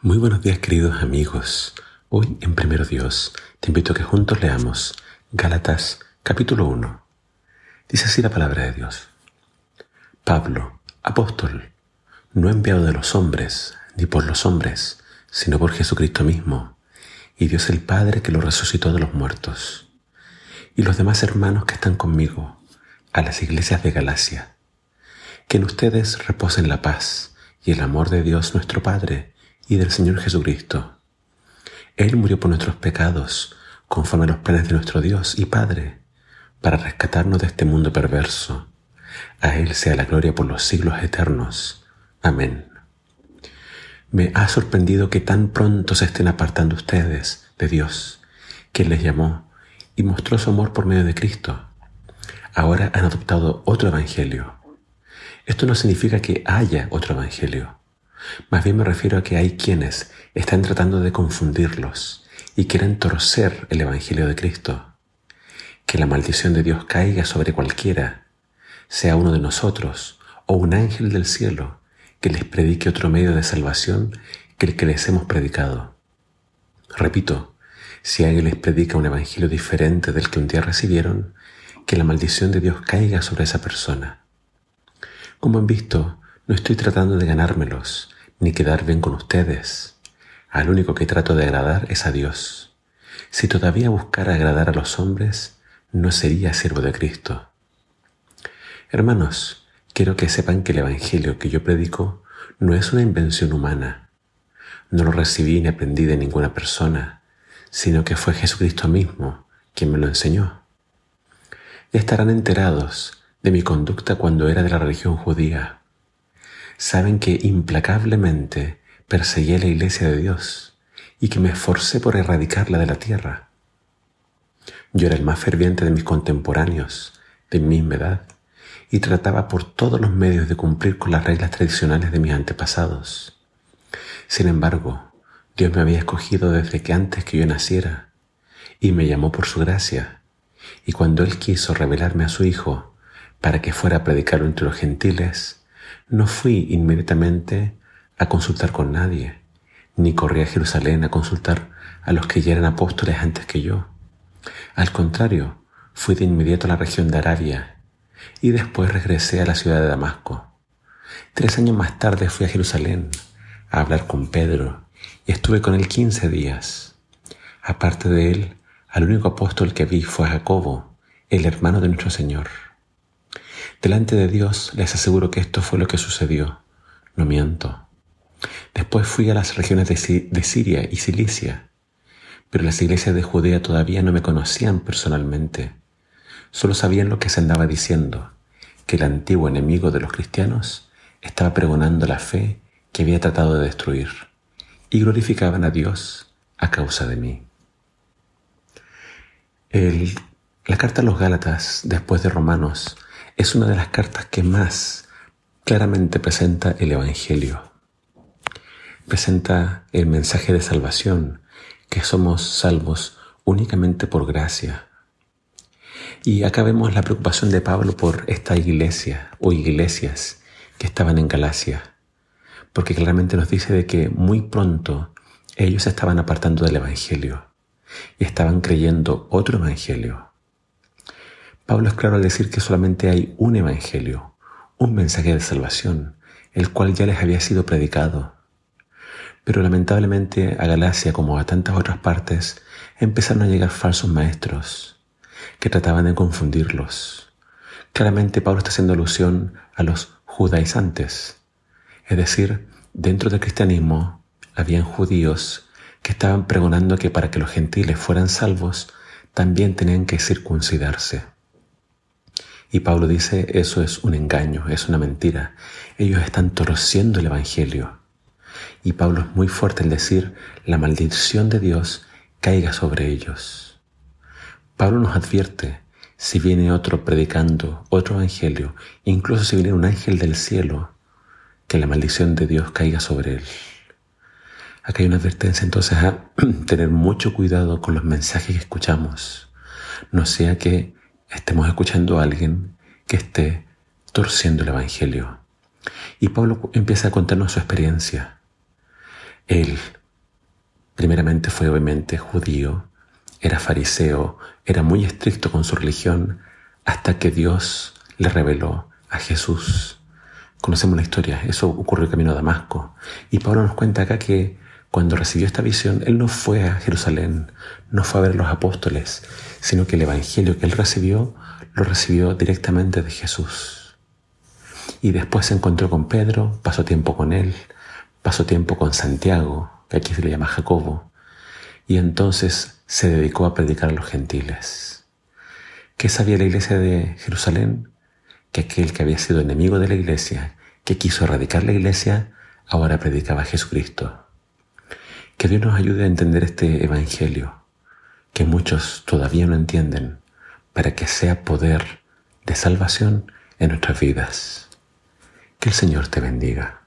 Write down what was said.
Muy buenos días queridos amigos. Hoy en Primero Dios te invito a que juntos leamos Gálatas capítulo 1. Dice así la palabra de Dios. Pablo, apóstol, no enviado de los hombres, ni por los hombres, sino por Jesucristo mismo, y Dios el Padre que lo resucitó de los muertos, y los demás hermanos que están conmigo, a las iglesias de Galacia. Que en ustedes reposen la paz y el amor de Dios nuestro Padre, y del Señor Jesucristo. Él murió por nuestros pecados, conforme a los planes de nuestro Dios y Padre, para rescatarnos de este mundo perverso. A Él sea la gloria por los siglos eternos. Amén. Me ha sorprendido que tan pronto se estén apartando ustedes de Dios, quien les llamó y mostró su amor por medio de Cristo. Ahora han adoptado otro evangelio. Esto no significa que haya otro evangelio. Más bien me refiero a que hay quienes están tratando de confundirlos y quieren torcer el Evangelio de Cristo. Que la maldición de Dios caiga sobre cualquiera, sea uno de nosotros o un ángel del cielo, que les predique otro medio de salvación que el que les hemos predicado. Repito, si alguien les predica un evangelio diferente del que un día recibieron, que la maldición de Dios caiga sobre esa persona. Como han visto, no estoy tratando de ganármelos, ni quedar bien con ustedes. Al único que trato de agradar es a Dios. Si todavía buscara agradar a los hombres, no sería siervo de Cristo. Hermanos, quiero que sepan que el Evangelio que yo predico no es una invención humana. No lo recibí ni aprendí de ninguna persona, sino que fue Jesucristo mismo quien me lo enseñó. Estarán enterados de mi conducta cuando era de la religión judía saben que implacablemente perseguí la iglesia de Dios y que me esforcé por erradicarla de la tierra. Yo era el más ferviente de mis contemporáneos, de mi misma edad, y trataba por todos los medios de cumplir con las reglas tradicionales de mis antepasados. Sin embargo, Dios me había escogido desde que antes que yo naciera, y me llamó por su gracia, y cuando Él quiso revelarme a su Hijo para que fuera a predicarlo entre los gentiles, no fui inmediatamente a consultar con nadie, ni corrí a Jerusalén a consultar a los que ya eran apóstoles antes que yo. Al contrario, fui de inmediato a la región de Arabia y después regresé a la ciudad de Damasco. Tres años más tarde fui a Jerusalén a hablar con Pedro y estuve con él quince días. Aparte de él, al único apóstol que vi fue Jacobo, el hermano de nuestro Señor. Delante de Dios les aseguro que esto fue lo que sucedió. No miento. Después fui a las regiones de, Siria y Cilicia, pero las iglesias de Judea todavía no me conocían personalmente. Solo sabían lo que se andaba diciendo, que el antiguo enemigo de los cristianos estaba pregonando la fe que había tratado de destruir, y glorificaban a Dios a causa de mí. la carta a los Gálatas, después de Romanos, es una de las cartas que más claramente presenta el Evangelio. Presenta el mensaje de salvación, que somos salvos únicamente por gracia. Y acá vemos la preocupación de Pablo por esta iglesia o iglesias que estaban en Galacia, porque claramente nos dice de que muy pronto ellos estaban apartando del Evangelio y estaban creyendo otro Evangelio Pablo es claro al decir que solamente hay un evangelio, un mensaje de salvación, el cual ya les había sido predicado. Pero lamentablemente a Galacia, como a tantas otras partes, empezaron a llegar falsos maestros que trataban de confundirlos. Claramente Pablo está haciendo alusión a los judaizantes, es decir, dentro del cristianismo habían judíos que estaban pregonando que para que los gentiles fueran salvos también tenían que circuncidarse. Y Pablo dice, eso es un engaño, es una mentira. Ellos están torciendo el Evangelio. Y Pablo es muy fuerte en decir, la maldición de Dios caiga sobre ellos. Pablo nos advierte, si viene otro predicando otro Evangelio, incluso si viene un ángel del cielo, que la maldición de Dios caiga sobre él. Acá hay una advertencia entonces a tener mucho cuidado con los mensajes que escuchamos. No sea que estemos escuchando a alguien que esté torciendo el Evangelio. Y Pablo empieza a contarnos su experiencia. Él, primeramente fue obviamente judío, era fariseo, era muy estricto con su religión, hasta que Dios le reveló a Jesús. Conocemos la historia, eso ocurrió camino a Damasco. Y Pablo nos cuenta acá que cuando recibió esta visión, él no fue a Jerusalén, no fue a ver a los apóstoles, sino que el Evangelio que él recibió, lo recibió directamente de Jesús. Y después se encontró con Pedro, pasó tiempo con él, pasó tiempo con Santiago, que aquí se le llama Jacobo, y entonces se dedicó a predicar a los gentiles. ¿Qué sabía la iglesia de Jerusalén? Que aquel que había sido enemigo de la iglesia, que quiso erradicar la iglesia, ahora predicaba a Jesucristo. Que Dios nos ayude a entender este Evangelio, que muchos todavía no entienden, para que sea poder de salvación en nuestras vidas. Que el Señor te bendiga.